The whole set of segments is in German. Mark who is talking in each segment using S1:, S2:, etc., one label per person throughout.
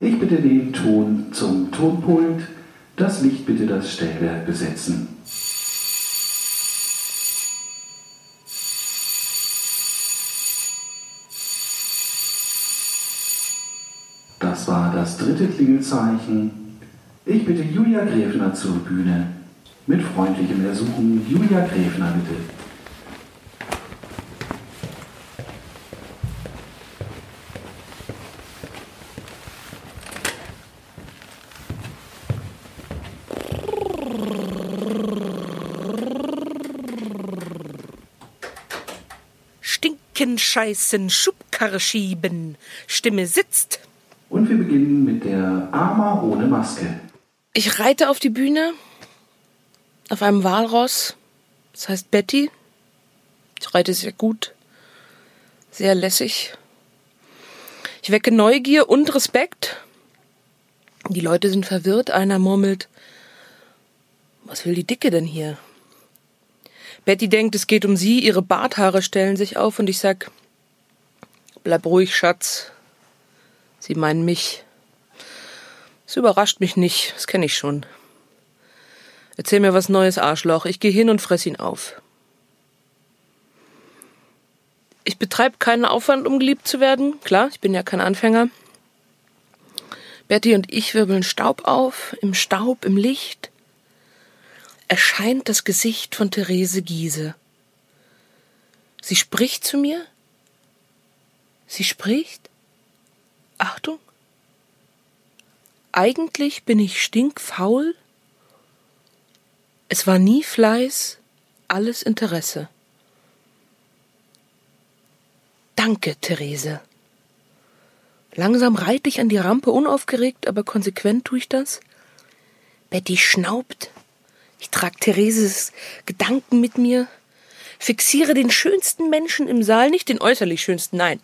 S1: Ich bitte den Ton zum Tonpult, das Licht bitte das Stellwerk besetzen. Das war das dritte Klingelzeichen. Ich bitte Julia Gräfner zur Bühne. Mit freundlichem Ersuchen, Julia Gräfner bitte.
S2: Stinken, scheißen, Schubkarre schieben. Stimme sitzt.
S1: Und wir beginnen mit der Ama ohne Maske.
S2: Ich reite auf die Bühne auf einem Walross. Das heißt Betty. Ich reite sehr gut, sehr lässig. Ich wecke Neugier und Respekt. Die Leute sind verwirrt. Einer murmelt, was will die Dicke denn hier? Betty denkt, es geht um sie, ihre Barthaare stellen sich auf und ich sag, bleib ruhig, Schatz. Sie meinen mich. Es überrascht mich nicht, das kenne ich schon. Erzähl mir was Neues, Arschloch. Ich gehe hin und fress ihn auf. Ich betreibe keinen Aufwand, um geliebt zu werden. Klar, ich bin ja kein Anfänger. Betty und ich wirbeln Staub auf, im Staub, im Licht erscheint das Gesicht von Therese Giese. Sie spricht zu mir. Sie spricht. Achtung. Eigentlich bin ich stinkfaul. Es war nie Fleiß, alles Interesse. Danke, Therese. Langsam reite ich an die Rampe, unaufgeregt, aber konsequent tue ich das. Betty schnaubt, ich trage Thereses Gedanken mit mir, fixiere den schönsten Menschen im Saal, nicht den äußerlich schönsten, nein.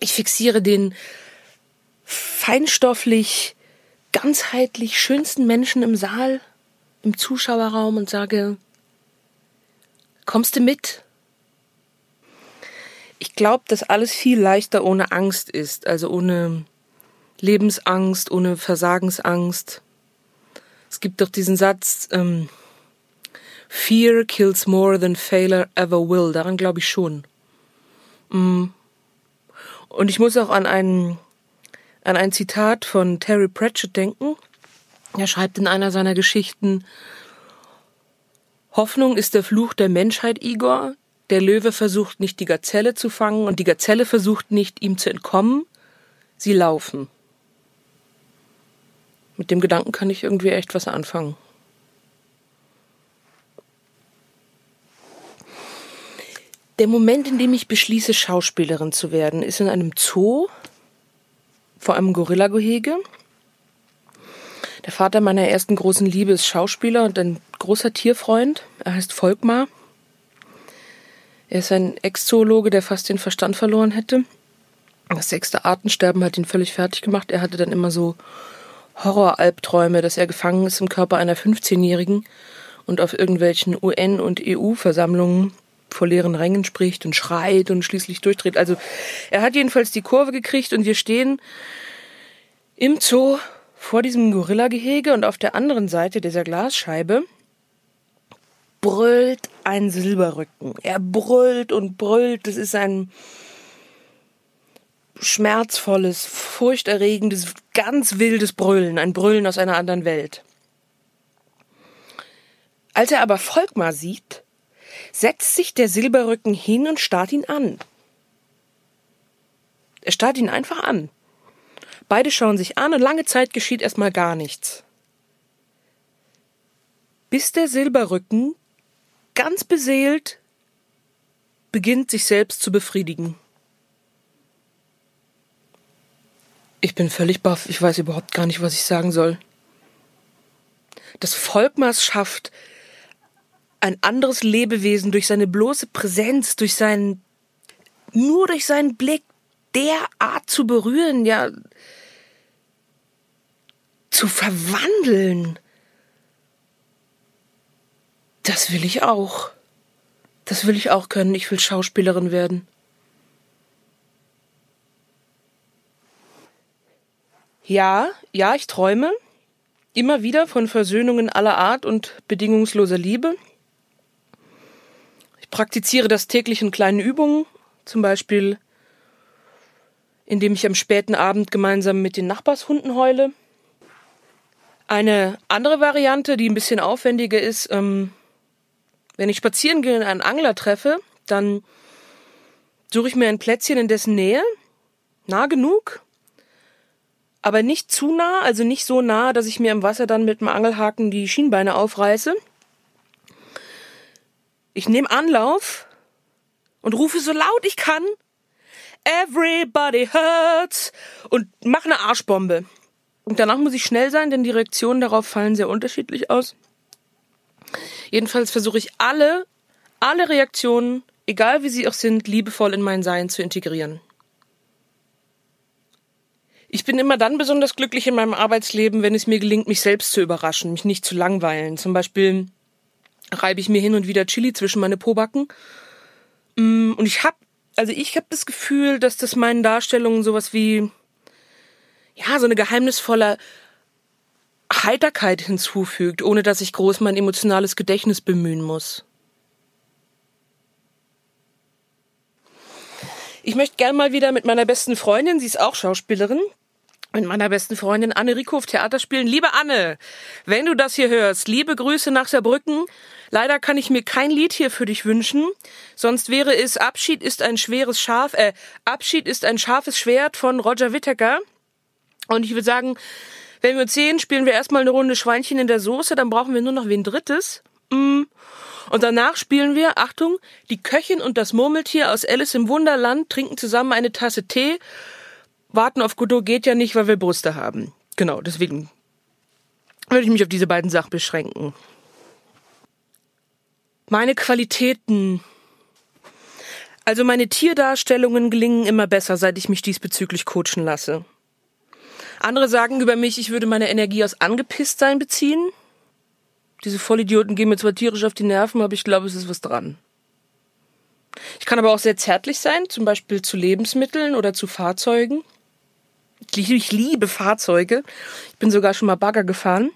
S2: Ich fixiere den feinstofflich, ganzheitlich schönsten Menschen im Saal, im Zuschauerraum und sage, kommst du mit? Ich glaube, dass alles viel leichter ohne Angst ist, also ohne Lebensangst, ohne Versagensangst. Es gibt doch diesen Satz, ähm, Fear kills more than failure ever will. Daran glaube ich schon. Mm. Und ich muss auch an ein, an ein Zitat von Terry Pratchett denken. Er schreibt in einer seiner Geschichten, Hoffnung ist der Fluch der Menschheit, Igor. Der Löwe versucht nicht die Gazelle zu fangen und die Gazelle versucht nicht ihm zu entkommen. Sie laufen. Mit dem Gedanken kann ich irgendwie echt was anfangen. Der Moment, in dem ich beschließe, Schauspielerin zu werden, ist in einem Zoo vor einem Gorillagehege. Der Vater meiner ersten großen Liebe ist Schauspieler und ein großer Tierfreund. Er heißt Volkmar. Er ist ein Ex-Zoologe, der fast den Verstand verloren hätte. Das sechste Artensterben hat ihn völlig fertig gemacht. Er hatte dann immer so Horroralbträume, dass er gefangen ist im Körper einer 15-Jährigen und auf irgendwelchen UN- und EU-Versammlungen vor leeren Rängen spricht und schreit und schließlich durchdreht. Also er hat jedenfalls die Kurve gekriegt und wir stehen im Zoo vor diesem Gorillagehege und auf der anderen Seite dieser Glasscheibe brüllt ein Silberrücken. Er brüllt und brüllt. Das ist ein schmerzvolles, furchterregendes, ganz wildes Brüllen, ein Brüllen aus einer anderen Welt. Als er aber Volkmar sieht, setzt sich der Silberrücken hin und starrt ihn an. Er starrt ihn einfach an. Beide schauen sich an und lange Zeit geschieht erstmal gar nichts. Bis der Silberrücken ganz beseelt beginnt sich selbst zu befriedigen. Ich bin völlig baff. Ich weiß überhaupt gar nicht, was ich sagen soll. Das Volkmaß schafft, ein anderes Lebewesen durch seine bloße Präsenz, durch seinen, nur durch seinen Blick derart zu berühren, ja, zu verwandeln. Das will ich auch. Das will ich auch können. Ich will Schauspielerin werden. Ja, ja, ich träume. Immer wieder von Versöhnungen aller Art und bedingungsloser Liebe. Ich praktiziere das täglich in kleinen Übungen, zum Beispiel indem ich am späten Abend gemeinsam mit den Nachbarshunden heule. Eine andere Variante, die ein bisschen aufwendiger ist, ähm, wenn ich spazieren gehe und einen Angler treffe, dann suche ich mir ein Plätzchen in dessen Nähe, nah genug, aber nicht zu nah, also nicht so nah, dass ich mir im Wasser dann mit dem Angelhaken die Schienbeine aufreiße. Ich nehme Anlauf und rufe so laut ich kann. Everybody hurts und mache eine Arschbombe. Und danach muss ich schnell sein, denn die Reaktionen darauf fallen sehr unterschiedlich aus. Jedenfalls versuche ich alle, alle Reaktionen, egal wie sie auch sind, liebevoll in mein Sein zu integrieren. Ich bin immer dann besonders glücklich in meinem Arbeitsleben, wenn es mir gelingt, mich selbst zu überraschen, mich nicht zu langweilen. Zum Beispiel reibe ich mir hin und wieder Chili zwischen meine Pobacken. Mm, und ich habe, also ich habe das Gefühl, dass das meinen Darstellungen sowas wie, ja, so eine geheimnisvolle Heiterkeit hinzufügt, ohne dass ich groß mein emotionales Gedächtnis bemühen muss. Ich möchte gern mal wieder mit meiner besten Freundin, sie ist auch Schauspielerin, mit meiner besten Freundin Anne Rieckhoff Theater spielen. Liebe Anne, wenn du das hier hörst, liebe Grüße nach Saarbrücken. Leider kann ich mir kein Lied hier für dich wünschen, sonst wäre es Abschied ist ein schweres Schaf, äh, Abschied ist ein scharfes Schwert von Roger Whittaker. Und ich würde sagen, wenn wir uns sehen, spielen wir erstmal eine Runde Schweinchen in der Soße, dann brauchen wir nur noch wen drittes. Mm. Und danach spielen wir, Achtung, die Köchin und das Murmeltier aus Alice im Wunderland trinken zusammen eine Tasse Tee. Warten auf Godot geht ja nicht, weil wir Brüste haben. Genau, deswegen würde ich mich auf diese beiden Sachen beschränken. Meine Qualitäten. Also meine Tierdarstellungen gelingen immer besser, seit ich mich diesbezüglich coachen lasse. Andere sagen über mich, ich würde meine Energie aus Angepisstsein beziehen. Diese Vollidioten gehen mir zwar tierisch auf die Nerven, aber ich glaube, es ist was dran. Ich kann aber auch sehr zärtlich sein, zum Beispiel zu Lebensmitteln oder zu Fahrzeugen. Ich liebe Fahrzeuge. Ich bin sogar schon mal Bagger gefahren.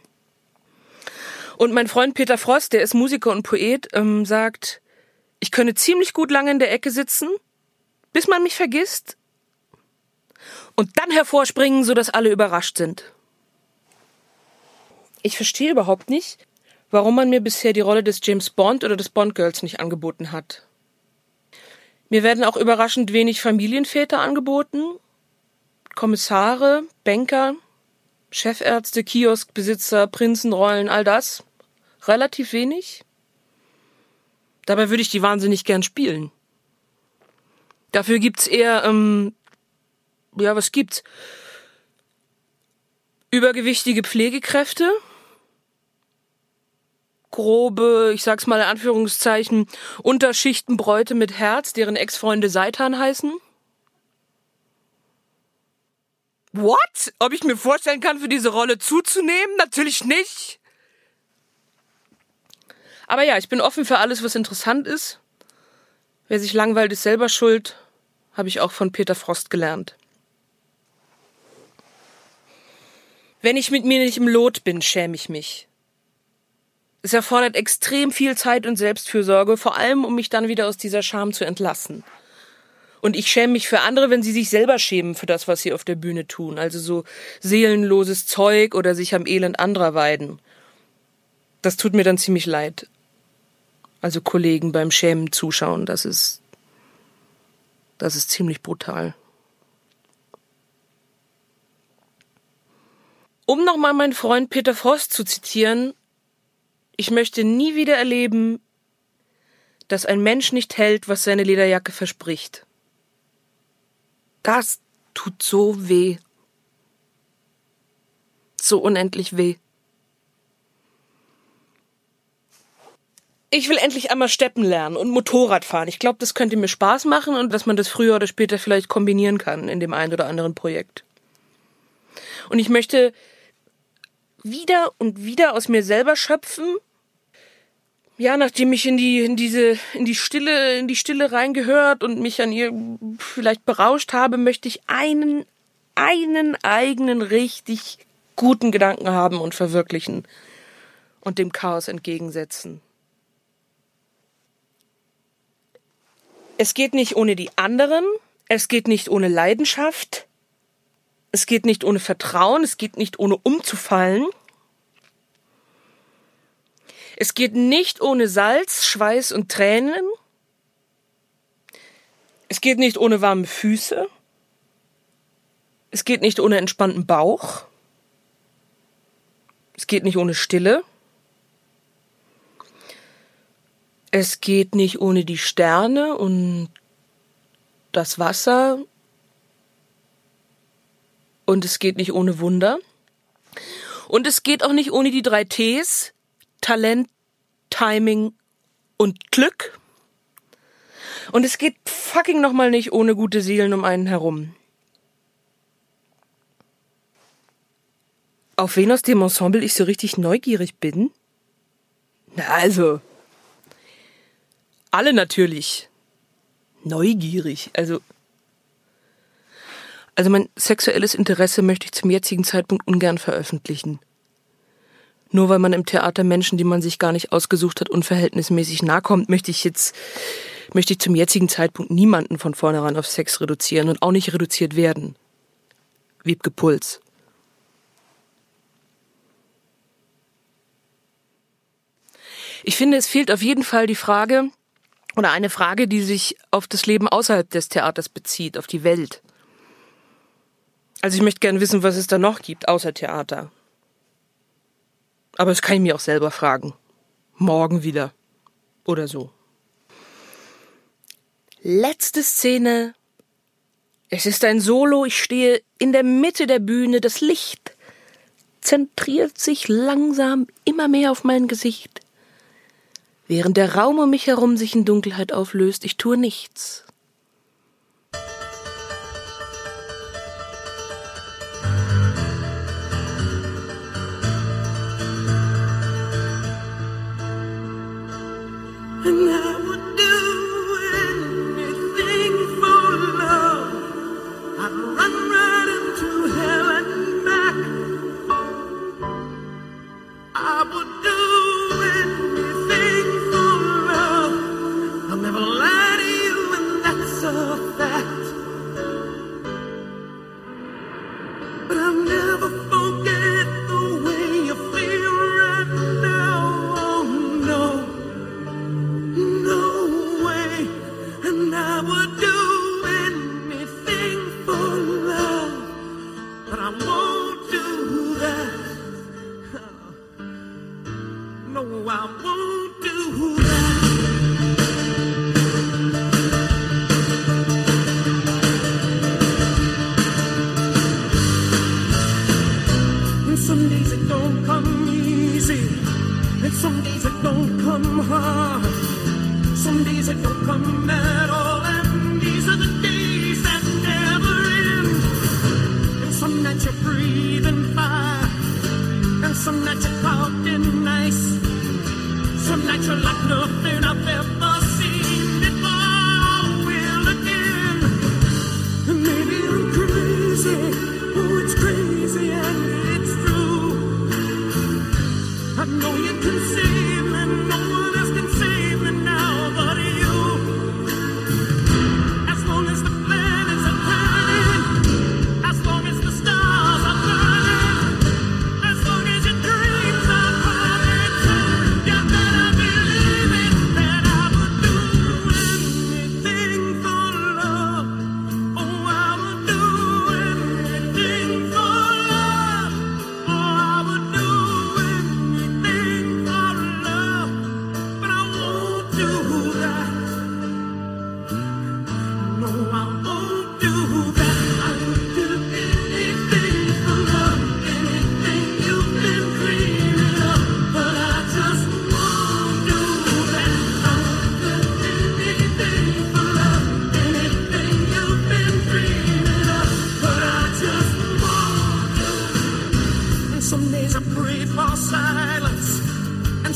S2: Und mein Freund Peter Frost, der ist Musiker und Poet, ähm, sagt, ich könne ziemlich gut lange in der Ecke sitzen, bis man mich vergisst, und dann hervorspringen, so dass alle überrascht sind. Ich verstehe überhaupt nicht, warum man mir bisher die Rolle des James Bond oder des Bond Girls nicht angeboten hat. Mir werden auch überraschend wenig Familienväter angeboten, Kommissare, Banker, Chefärzte, Kioskbesitzer, Prinzenrollen, all das. Relativ wenig. Dabei würde ich die wahnsinnig gern spielen. Dafür gibt's eher ähm, ja, was gibt's? Übergewichtige Pflegekräfte, grobe, ich sag's mal in Anführungszeichen, Unterschichtenbräute mit Herz, deren Ex-Freunde Seitan heißen. What? Ob ich mir vorstellen kann, für diese Rolle zuzunehmen? Natürlich nicht. Aber ja, ich bin offen für alles, was interessant ist. Wer sich langweilt, ist selber schuld, habe ich auch von Peter Frost gelernt. Wenn ich mit mir nicht im Lot bin, schäme ich mich. Es erfordert extrem viel Zeit und Selbstfürsorge, vor allem um mich dann wieder aus dieser Scham zu entlassen. Und ich schäme mich für andere, wenn sie sich selber schämen für das, was sie auf der Bühne tun. Also so seelenloses Zeug oder sich am Elend anderer weiden. Das tut mir dann ziemlich leid. Also Kollegen beim Schämen zuschauen, das ist, das ist ziemlich brutal. Um nochmal meinen Freund Peter Frost zu zitieren, ich möchte nie wieder erleben, dass ein Mensch nicht hält, was seine Lederjacke verspricht. Das tut so weh. So unendlich weh. Ich will endlich einmal steppen lernen und Motorrad fahren. Ich glaube, das könnte mir Spaß machen und dass man das früher oder später vielleicht kombinieren kann in dem einen oder anderen Projekt. Und ich möchte wieder und wieder aus mir selber schöpfen. Ja, nachdem ich in die, in diese, in die Stille, in die Stille reingehört und mich an ihr vielleicht berauscht habe, möchte ich einen
S3: einen eigenen richtig guten Gedanken haben und verwirklichen und dem Chaos entgegensetzen. Es geht nicht ohne die anderen, es geht nicht ohne Leidenschaft, es geht nicht ohne Vertrauen, es geht nicht ohne umzufallen. Es geht nicht ohne Salz, Schweiß und Tränen. Es geht nicht ohne warme Füße. Es geht nicht ohne entspannten Bauch. Es geht nicht ohne Stille. Es geht nicht ohne die Sterne und das Wasser. Und es geht nicht ohne Wunder. Und es geht auch nicht ohne die drei Ts. Talent, Timing und Glück. Und es geht fucking nochmal nicht ohne gute Seelen um einen herum. Auf wen aus dem Ensemble ich so richtig neugierig bin? Na also. Alle natürlich. Neugierig. Also. Also mein sexuelles Interesse möchte ich zum jetzigen Zeitpunkt ungern veröffentlichen. Nur weil man im Theater Menschen, die man sich gar nicht ausgesucht hat, unverhältnismäßig nahe kommt, möchte ich jetzt, möchte ich zum jetzigen Zeitpunkt niemanden von vornherein auf Sex reduzieren und auch nicht reduziert werden. Wiebke Puls. Ich finde, es fehlt auf jeden Fall die Frage oder eine Frage, die sich auf das Leben außerhalb des Theaters bezieht, auf die Welt. Also ich möchte gerne wissen, was es da noch gibt außer Theater. Aber das kann ich mir auch selber fragen. Morgen wieder. Oder so. Letzte Szene. Es ist ein Solo. Ich stehe in der Mitte der Bühne. Das Licht zentriert sich langsam immer mehr auf mein Gesicht. Während der Raum um mich herum sich in Dunkelheit auflöst, ich tue nichts.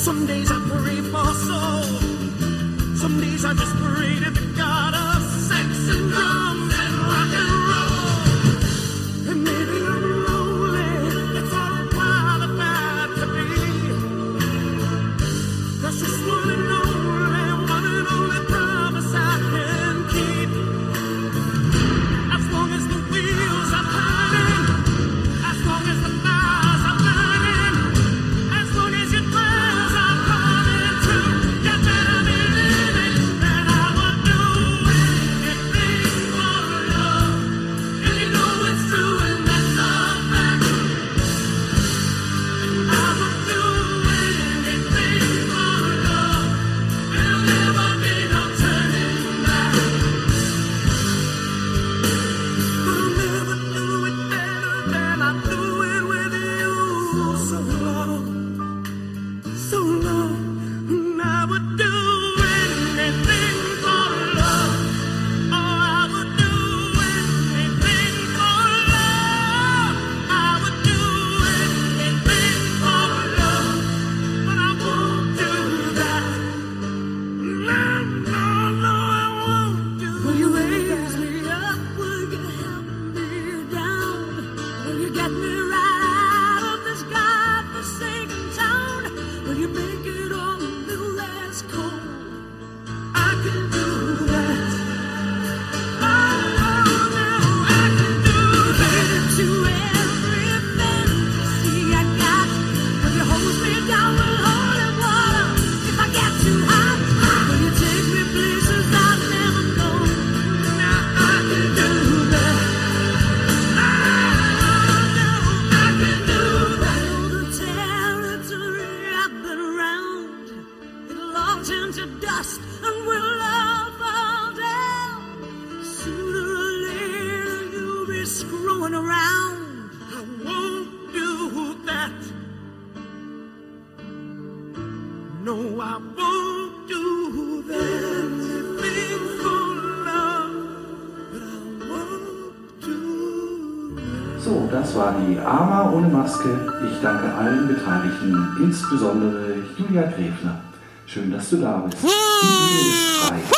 S4: Some days I pray for soul. Some days I just pray to the God of sex and drums
S1: So, das war die AMA ohne Maske. Ich danke allen Beteiligten, insbesondere Julia Gräfner. Schön, dass du da bist. Die Bühne ist frei.